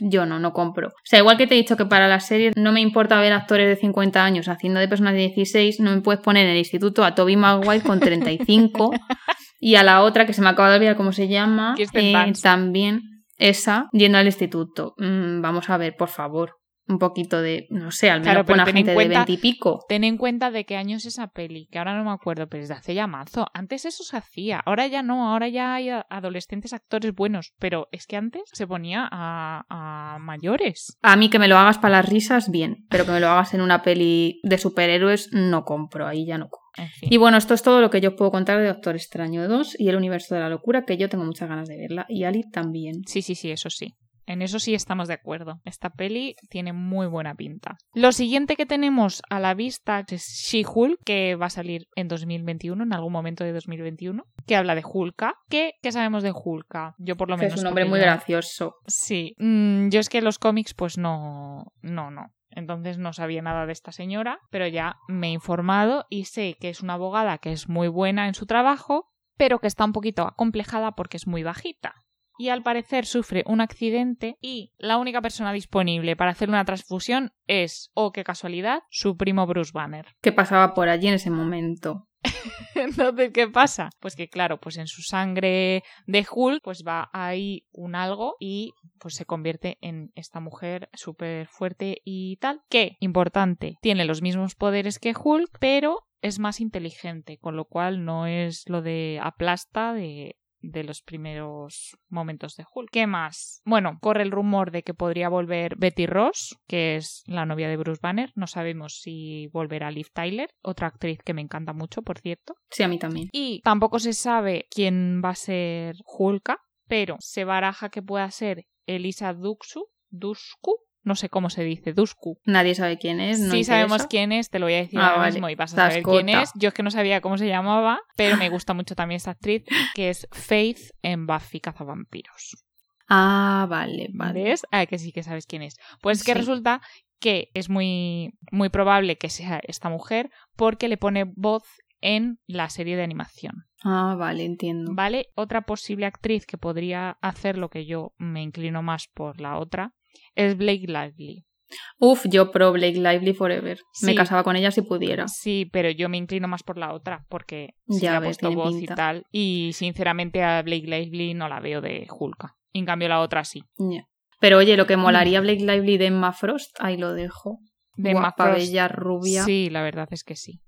Yo no, no compro. O sea, igual que te he dicho que para las series no me importa ver actores de 50 años haciendo de personas de 16, no me puedes poner en el instituto a Toby Maguire con 35 y a la otra que se me acaba de olvidar cómo se llama, eh, también esa yendo al instituto. Mm, vamos a ver, por favor, un poquito de, no sé, al menos Claro, pero en gente cuenta- de 20 y pico. Ten en cuenta de qué año es esa peli, que ahora no me acuerdo, pero es de hace ya mazo. Antes eso se hacía, ahora ya no, ahora ya hay adolescentes actores buenos, pero es que antes se ponía a, a mayores. A mí que me lo hagas para las risas, bien, pero que me lo hagas en una peli de superhéroes, no compro, ahí ya no compro. En fin. Y bueno, esto es todo lo que yo puedo contar de Doctor Extraño 2 y el universo de la locura, que yo tengo muchas ganas de verla. Y Ali también. Sí, sí, sí, eso sí. En eso sí estamos de acuerdo. Esta peli tiene muy buena pinta. Lo siguiente que tenemos a la vista es She-Hulk, que va a salir en 2021, en algún momento de 2021, que habla de Hulka. ¿Qué, qué sabemos de Hulka? Yo por lo menos... es un porque muy gracioso. Sí. Mm, yo es que los cómics, pues no, no, no. Entonces no sabía nada de esta señora, pero ya me he informado y sé que es una abogada que es muy buena en su trabajo, pero que está un poquito acomplejada porque es muy bajita. Y al parecer sufre un accidente y la única persona disponible para hacer una transfusión es, oh qué casualidad, su primo Bruce Banner. Que pasaba por allí en ese momento. Entonces, ¿qué pasa? Pues que claro, pues en su sangre de Hulk, pues va ahí un algo y pues se convierte en esta mujer súper fuerte y tal. Que, importante, tiene los mismos poderes que Hulk, pero es más inteligente, con lo cual no es lo de aplasta de de los primeros momentos de Hulk. ¿Qué más? Bueno, corre el rumor de que podría volver Betty Ross, que es la novia de Bruce Banner. No sabemos si volverá Liv Tyler, otra actriz que me encanta mucho, por cierto. Sí, a mí también. Y tampoco se sabe quién va a ser Hulka, pero se baraja que pueda ser Elisa Duxu, Dusku, no sé cómo se dice, Dusku. Nadie sabe quién es. No sí sabemos quién es, te lo voy a decir Ah, ahora vale. mismo y vas a saber quién es. Yo es que no sabía cómo se llamaba, pero me gusta mucho también esta actriz, que es Faith en Buffy Cazavampiros. Ah, vale, vale. ¿Ves? Ah, que sí que sabes quién es. Pues que Sí. resulta que es muy, muy probable que sea esta mujer porque le pone voz en la serie de animación. Ah, vale, entiendo. ¿Vale? Otra posible actriz que podría hacer lo que yo me inclino más por la otra es Blake Lively. Uf, yo pro Blake Lively forever. Me casaba con ella si pudiera. Sí, pero yo me inclino más por la otra porque sí Ya le ha ves, puesto voz pinta. y tal. Y sinceramente a Blake Lively no la veo de Hulk. En cambio la otra sí. Pero oye, lo que molaría Blake Lively de Emma Frost, ahí lo dejo. De Emma Frost, bella, rubia, Sí, la verdad es que sí.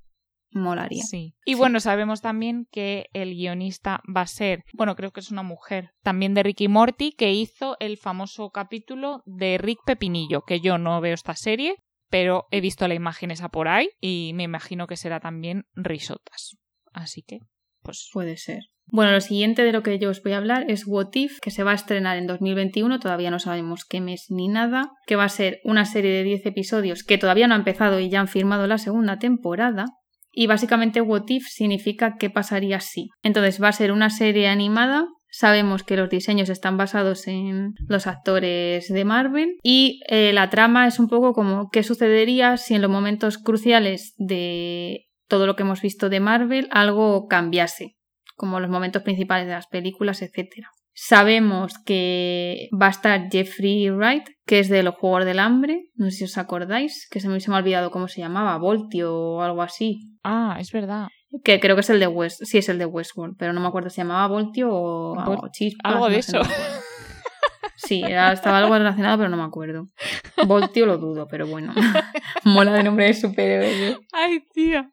Molaría. Sí. Y Sí. bueno, sabemos también que el guionista va a ser, bueno, creo que es una mujer, también de Ricky Morty, que hizo el famoso capítulo de Rick Pepinillo, que yo no veo esta serie, pero he visto la imagen esa por ahí y me imagino que será también risotas. Así que, pues... Puede ser. Bueno, lo siguiente de lo que yo os voy a hablar es What If, que se va a estrenar en 2021, todavía no sabemos qué mes ni nada, que va a ser una serie de 10 episodios que todavía no ha empezado y ya han firmado la segunda temporada. Y básicamente What If significa qué pasaría si. Entonces va a ser una serie animada. Sabemos que los diseños están basados en los actores de Marvel y eh, la trama es un poco como qué sucedería si en los momentos cruciales de todo lo que hemos visto de Marvel algo cambiase como los momentos principales de las películas, etc. Sabemos que va a estar Jeffrey Wright, que es de los Juegos del Hambre, no sé si os acordáis, que se me, se me ha olvidado cómo se llamaba, Voltio o algo así, Ah, es verdad. que creo que es el de West, sí es el de Westworld, pero no me acuerdo si se llamaba Voltio o, Vol- o Chispas, algo de no eso. Sí, era, estaba algo relacionado, pero no me acuerdo. Voltio lo dudo, pero bueno. Mola de nombre de superhéroe. Ay, tía.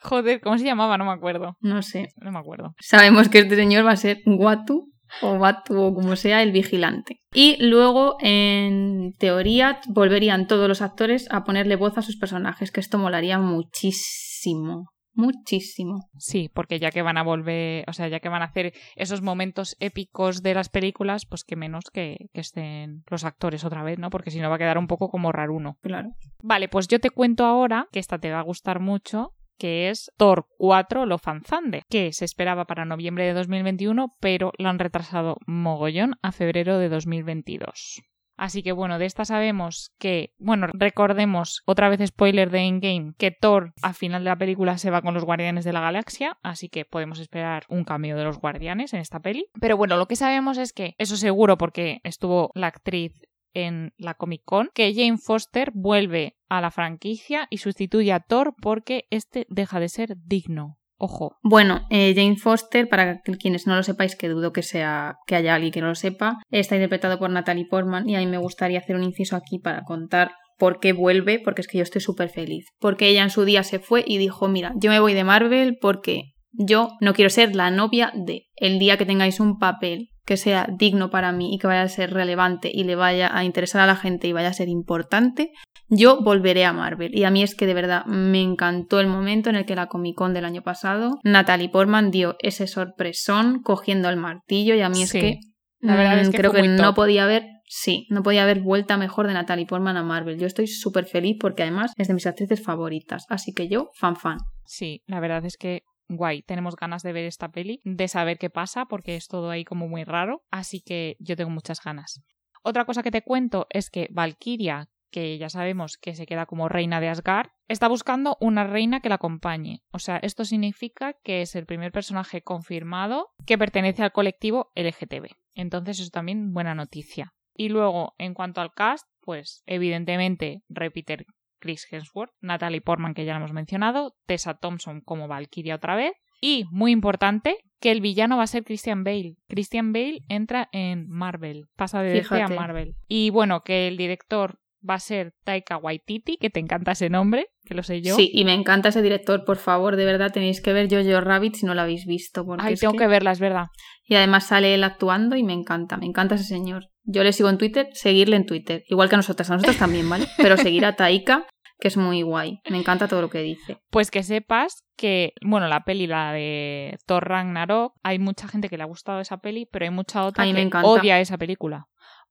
Joder, ¿cómo se llamaba? No me acuerdo. No sé. No me acuerdo. Sabemos que este señor va a ser Watu o Batu o como sea el vigilante. Y luego, en teoría, volverían todos los actores a ponerle voz a sus personajes, que esto molaría muchísimo. Muchísimo. Sí, porque ya que van a volver, o sea, ya que van a hacer esos momentos épicos de las películas, pues que menos que, que estén los actores otra vez, ¿no? Porque si no va a quedar un poco como raruno. Claro. Vale, pues yo te cuento ahora, que esta te va a gustar mucho, que es Thor 4 Lo Fanzande, que se esperaba para noviembre de 2021, pero lo han retrasado mogollón a febrero de 2022. Así que bueno, de esta sabemos que, bueno, recordemos otra vez spoiler de Endgame, que Thor al final de la película se va con los Guardianes de la Galaxia, así que podemos esperar un cameo de los Guardianes en esta peli. Pero bueno, lo que sabemos es que, eso seguro porque estuvo la actriz en la Comic Con, que Jane Foster vuelve a la franquicia y sustituye a Thor porque este deja de ser digno. Ojo. Bueno, eh, Jane Foster, para quienes no lo sepáis, que dudo que sea que haya alguien que no lo sepa, está interpretado por Natalie Portman y a mí me gustaría hacer un inciso aquí para contar por qué vuelve, porque es que yo estoy súper feliz. Porque ella en su día se fue y dijo, mira, yo me voy de Marvel porque yo no quiero ser la novia de el día que tengáis un papel que sea digno para mí y que vaya a ser relevante y le vaya a interesar a la gente y vaya a ser importante, yo volveré a Marvel. Y a mí es que de verdad me encantó el momento en el que la Comic Con del año pasado, Natalie Portman dio ese sorpresón cogiendo el martillo y a mí es Sí. que, La verdad es mm, que creo que no podía haber, sí, no podía haber vuelta mejor de Natalie Portman a Marvel. Yo estoy súper feliz porque además es de mis actrices favoritas. Así que yo, fan fan. Sí, la verdad es que guay. Tenemos ganas de ver esta peli, de saber qué pasa, porque es todo ahí como muy raro. Así que yo tengo muchas ganas. Otra cosa que te cuento es que Valkyria, que ya sabemos que se queda como reina de Asgard, está buscando una reina que la acompañe. O sea, esto significa que es el primer personaje confirmado que pertenece al colectivo LGTB. Entonces, eso también buena noticia. Y luego, en cuanto al cast, pues evidentemente repite Chris Hemsworth, Natalie Portman, que ya lo hemos mencionado, Tessa Thompson como Valkyria otra vez. Y, muy importante, que el villano va a ser Christian Bale. Christian Bale entra en Marvel, pasa de DC a. Marvel. Y bueno, que el director va a ser Taika Waititi, que te encanta ese nombre, que lo sé yo. Sí, y me encanta ese director, por favor, de verdad tenéis que ver Jojo Rabbit si no lo habéis visto. Porque Ay, tengo que- que verla, es verdad. Y además sale él actuando y me encanta, me encanta ese señor. Yo le sigo en Twitter, seguirle en Twitter, igual que a nosotras, a nosotros también, ¿vale? Pero seguir a Taika, que es muy guay, me encanta todo lo que dice. Pues que sepas que, bueno, la peli, la de Thor Ragnarok, hay mucha gente que le ha gustado esa peli, pero hay mucha otra me que encanta. odia esa película.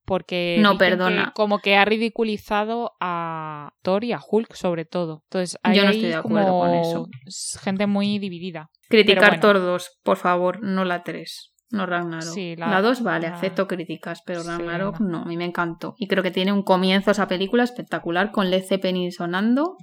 Porque No, que como que ha ridiculizado a Thor y a Hulk sobre todo. Entonces hay Yo no ahí estoy de acuerdo como con eso. gente muy dividida. Criticar bueno. Thor 2, por favor, no la 3. No, Ragnarok. Sí, la 2 vale, la- acepto críticas, pero Ragnarok no. no, a mí me encantó. Y creo que tiene un comienzo esa película espectacular con Led Zeppelin sonando.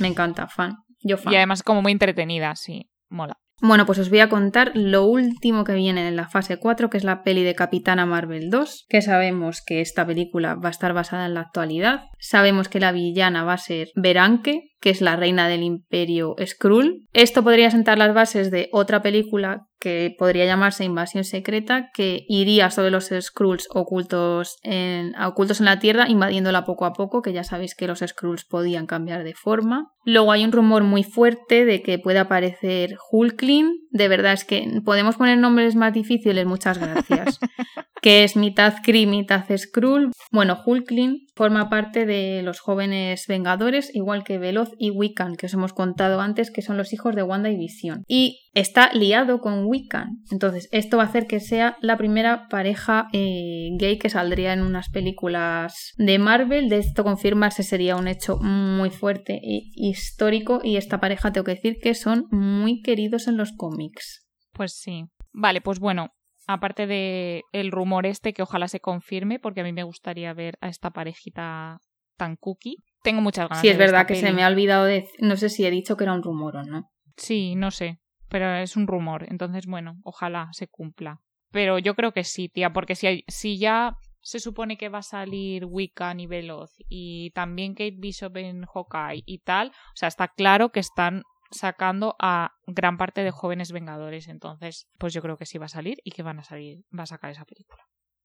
Me encanta, fan. Yo fan. Y además como muy entretenida, sí. Mola. Bueno, pues os voy a contar lo último que viene en la fase 4, que es la peli de Capitana Marvel 2, que sabemos que esta película va a estar basada en la actualidad. Sabemos que la villana va a ser Beranke, que es la reina del imperio Skrull. Esto podría sentar las bases de otra película que podría llamarse Invasión Secreta, que iría sobre los Skrulls ocultos en, ocultos en la Tierra, invadiéndola poco a poco, que ya sabéis que los Skrulls podían cambiar de forma. Luego hay un rumor muy fuerte de que puede aparecer Hulkling. De verdad es que podemos poner nombres más difíciles, muchas gracias. que es mitad Kree, mitad Skrull. Bueno, Hulkling forma parte de los jóvenes Vengadores, igual que Veloz y Wiccan, que os hemos contado antes, que son los hijos de Wanda y Visión. Y está liado con Wiccan. Entonces, esto va a hacer que sea la primera pareja eh, gay que saldría en unas películas de Marvel. De esto confirmarse sería un hecho muy fuerte e histórico. Y esta pareja, tengo que decir que son muy queridos en los cómics. Pues sí. Vale, pues bueno, aparte de el rumor este que ojalá se confirme, porque a mí me gustaría ver a esta parejita tan cookie. Tengo muchas ganas Sí, de es ver verdad que se me ha olvidado de... No sé si he dicho que era un rumor o no. Sí, no sé, pero es un rumor, entonces bueno, ojalá se cumpla. Pero yo creo que sí, tía, porque si, hay- si ya se supone que va a salir Wiccan y Veloz y también Kate Bishop en Hawkeye y tal, o sea, está claro que están sacando a gran parte de jóvenes vengadores, entonces pues yo creo que sí va a salir y que van a salir, va a sacar esa película.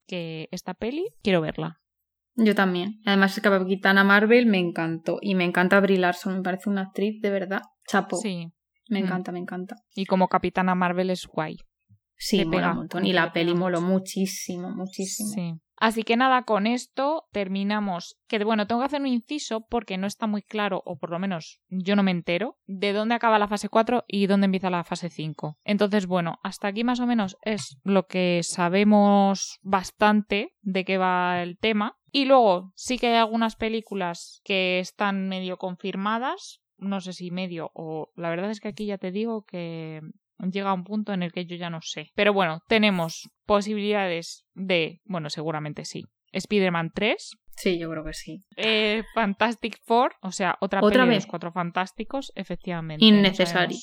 Que esta peli quiero verla. Yo también. Además, es Capitana Marvel me encantó. Y me encanta Brie Larson. Me parece una actriz de verdad. Chapo. Sí, Me Mm. encanta, me encanta. y como Capitana Marvel es guay. Sí, mola pega, un montón. Y que la peli moló muchísimo, muchísimo. Sí. Así que nada, con esto terminamos. Que bueno, tengo que hacer un inciso porque no está muy claro, o por lo menos yo no me entero, de dónde acaba la fase 4 y dónde empieza la fase 5. Entonces, bueno, hasta aquí más o menos es lo que sabemos bastante de qué va el tema. Y luego sí que hay algunas películas que están medio confirmadas. No sé si medio o la verdad es que aquí ya te digo que llega a un punto en el que yo ya no sé. Pero bueno, tenemos posibilidades de, bueno, seguramente sí. Spider-Man 3, Sí, yo creo que sí. eh, Fantastic Four, o sea, otra, ¿Otra peli de vez? los cuatro fantásticos, efectivamente. Innecesario.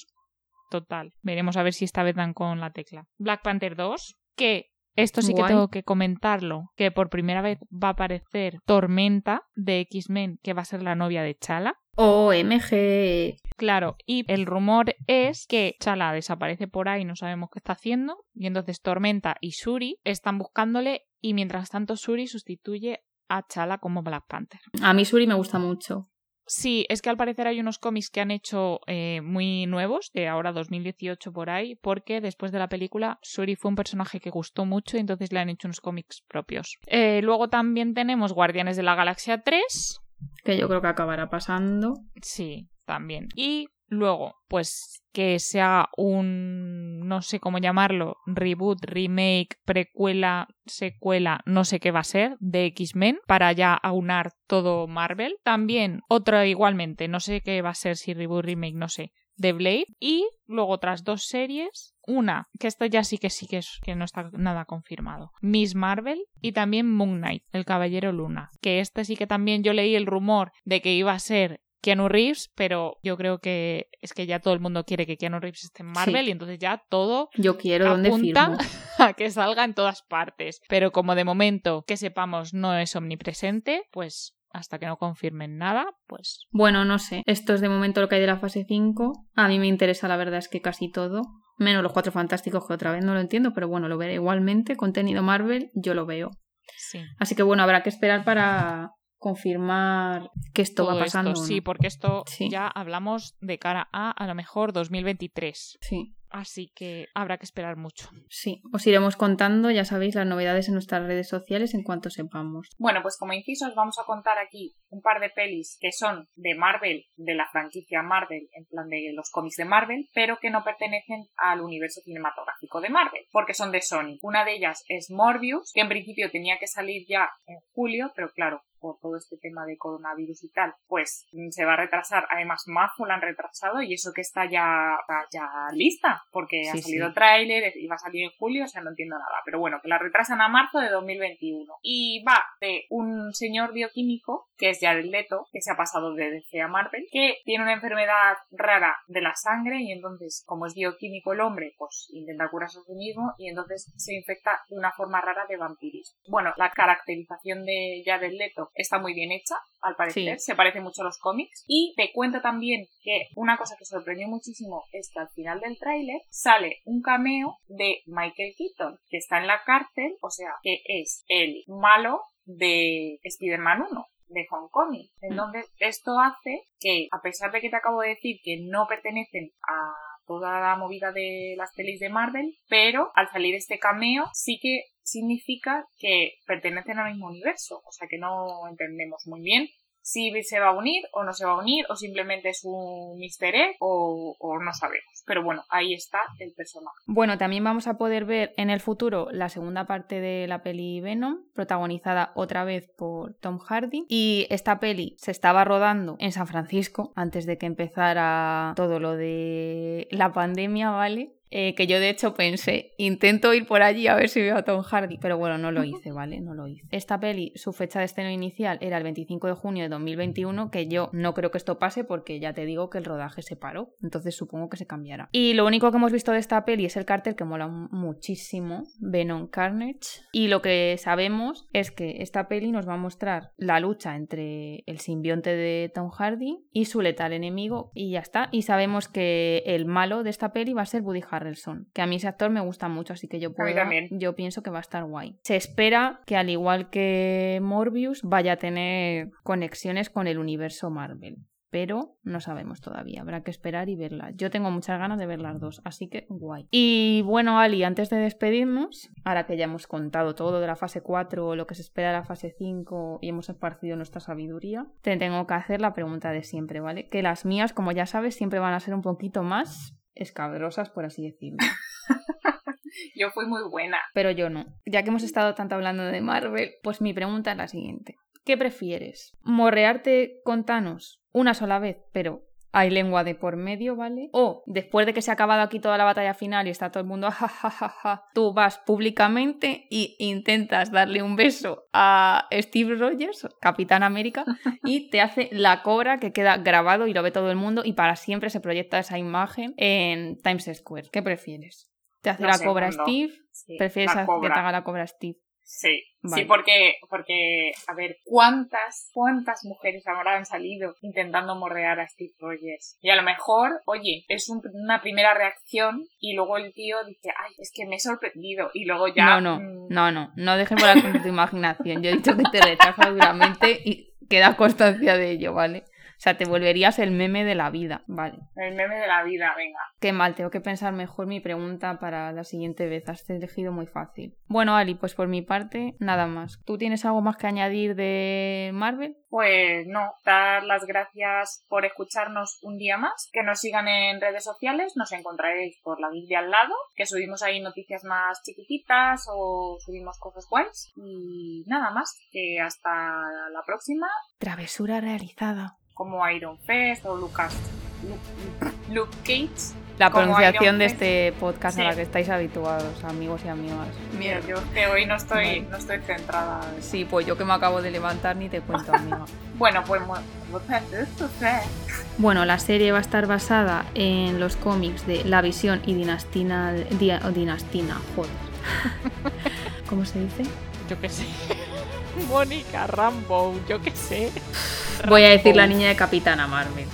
Total. Veremos a ver si esta vez dan con la tecla. Black Panther 2, que esto sí que Guay. tengo que comentarlo, que por primera vez va a aparecer Tormenta de X-Men, que va a ser la novia de Chala. OMG. Claro, y el rumor es que Chala desaparece por ahí, no sabemos qué está haciendo, y entonces Tormenta y Shuri están buscándole, y mientras tanto Shuri sustituye a Chala como Black Panther. A mí Suri me gusta mucho. Sí, es que al parecer hay unos cómics que han hecho eh, muy nuevos, de ahora 2018 por ahí, porque después de la película Shuri fue un personaje que gustó mucho y entonces le han hecho unos cómics propios. Eh, luego también tenemos Guardianes de la Galaxia 3, Que yo creo que acabará pasando. Sí, también. Y luego, pues que sea un, no sé cómo llamarlo, reboot, remake, precuela, secuela, no sé qué va a ser, de X-Men, para ya aunar todo Marvel. También otra igualmente, no sé qué va a ser, si reboot, remake, no sé, de Blade. Y luego otras dos series. Una, que esta ya sí que sí que, es, que no está nada confirmado. Miss Marvel y también Moon Knight, el Caballero Luna. Que este sí que también yo leí el rumor de que iba a ser Keanu Reeves, pero yo creo que es que ya todo el mundo quiere que Keanu Reeves esté en Marvel Sí. y entonces ya todo Yo quiero donde apunta firmo. a que salga en todas partes. Pero como de momento que sepamos no es omnipresente, pues hasta que no confirmen nada, pues Bueno, no sé. Esto es de momento lo que hay de la fase 5. A mí me interesa, la verdad es que casi todo. Menos los cuatro fantásticos, que otra vez no lo entiendo, pero bueno, lo veré igualmente. Contenido Marvel, yo lo veo. sí. Así que bueno, habrá que esperar para confirmar que esto todo va pasando. esto, o no. sí, porque esto Sí. ya hablamos de cara a a lo mejor 2023. Sí, Así que habrá que esperar mucho. sí. Os iremos contando, ya sabéis, las novedades en nuestras redes sociales en cuanto sepamos. Bueno, pues como inciso os vamos a contar aquí un par de pelis que son de Marvel, de la franquicia Marvel, en plan de los cómics de Marvel, pero que no pertenecen al universo cinematográfico de Marvel, porque son de Sony. Una de ellas es Morbius, que en principio tenía que salir ya en julio, pero claro, por todo este tema de coronavirus y tal, pues mm, se va a retrasar. Además, marzo la han retrasado y eso que está ya, ya lista, porque ha salido tráiler y va a salir en julio, o sea, no entiendo nada. Pero bueno, que la retrasan a marzo de 2021. Y va de un señor bioquímico, que es Jared Leto, que se ha pasado de DC a Marvel, que tiene una enfermedad rara de la sangre y entonces, como es bioquímico el hombre, pues intenta curarse a sí mismo y entonces se infecta de una forma rara de vampirismo. Bueno, la caracterización de Jared Leto está muy bien hecha, al parecer, se parece mucho a los cómics. Y te cuento también que una cosa que sorprendió muchísimo es que al final del tráiler sale un cameo de Michael Keaton, que está en la cárcel, o sea, que es el malo de Spider-Man 1 de Hong Kong. Entonces, esto hace que, a pesar de que te acabo de decir que no pertenecen a toda la movida de las pelis de Marvel, pero al salir este cameo sí que significa que pertenecen al mismo universo, o sea que no entendemos muy bien si se va a unir o no se va a unir o simplemente es un mister egg o, no sabemos. Pero bueno, ahí está el personaje. Bueno, también vamos a poder ver en el futuro la segunda parte de la peli Venom, protagonizada otra vez por Tom Hardy. Y esta peli se estaba rodando en San Francisco antes de que empezara todo lo de la pandemia, ¿vale? Eh, que yo de hecho pensé, intento ir por allí a ver si veo a Tom Hardy, pero bueno, no lo hice, ¿vale? No lo hice. Esta peli, su fecha de estreno inicial era el 25 de junio de 2021, que yo no creo que esto pase porque ya te digo que el rodaje se paró, entonces supongo que se cambiará. Y lo único que hemos visto de esta peli es el cartel que mola muchísimo, Venom Carnage, y lo que sabemos es que esta peli nos va a mostrar la lucha entre el simbionte de Tom Hardy y su letal enemigo, y ya está. Y sabemos que el malo de esta peli va a ser Woody Harrelson Harrelson, que a mí ese actor me gusta mucho, así que yo puedo, yo pienso que va a estar guay. Se espera que al igual que Morbius vaya a tener conexiones con el universo Marvel pero no sabemos todavía, habrá que esperar y verla. Yo tengo muchas ganas de ver las dos, así que guay. Y bueno, Ali, antes de despedirnos, ahora que ya hemos contado todo de la fase 4, lo que se espera de la fase 5 y hemos esparcido nuestra sabiduría, te tengo que hacer la pregunta de siempre, ¿vale? Que las mías, como ya sabes, siempre van a ser un poquito más escabrosas, por así decirlo. yo fui muy buena. Pero yo no. Ya que hemos estado tanto hablando de Marvel, pues mi pregunta es la siguiente. ¿Qué prefieres? ¿Morrearte con Thanos una sola vez, pero hay lengua de por medio, ¿vale? O después de que se ha acabado aquí toda la batalla final y está todo el mundo jajajaja, tú vas públicamente y intentas darle un beso a Steve Rogers, Capitán América, y te hace la cobra que queda grabado y lo ve todo el mundo y para siempre se proyecta esa imagen en Times Square. ¿Qué prefieres? ¿Te hace la cobra Steve? ¿Prefieres que te haga la cobra Steve? Sí, sí, porque, porque, a ver, ¿cuántas, cuántas mujeres ahora han salido intentando morrear a Steve Rogers? Y a lo mejor, oye, es una primera reacción y luego el tío dice, ay, es que me he sorprendido y luego ya... No, no, mm, no, no, no dejes volar con tu imaginación. Yo he dicho que te rechaza duramente y queda constancia de ello, ¿vale? O sea, te volverías el meme de la vida, vale. El meme de la vida, venga. Qué mal, tengo que pensar mejor mi pregunta para la siguiente vez. Has elegido muy fácil. Bueno, Ali, pues por mi parte, nada más. ¿Tú tienes algo más que añadir de Marvel? Pues no, dar las gracias por escucharnos un día más, que nos sigan en redes sociales, nos encontraréis por la Biblia al lado, que subimos ahí noticias más chiquititas o subimos cosas guays y nada más, que hasta la próxima. Travesura realizada como Iron Fest o Lucas Luke, Cage. La pronunciación de este podcast a la que estáis habituados, amigos y amigas. Mira, yo que hoy no estoy, no estoy centrada. Sí, pues yo que me acabo de levantar ni te cuento, amiga. bueno, pues bueno, la serie va a estar basada en los cómics de La Visión y Dinastina, Dinastina, joder. ¿Cómo se dice? Yo qué sé. Mónica Rambo, yo qué sé. Voy a decir la niña de Capitana Marvel.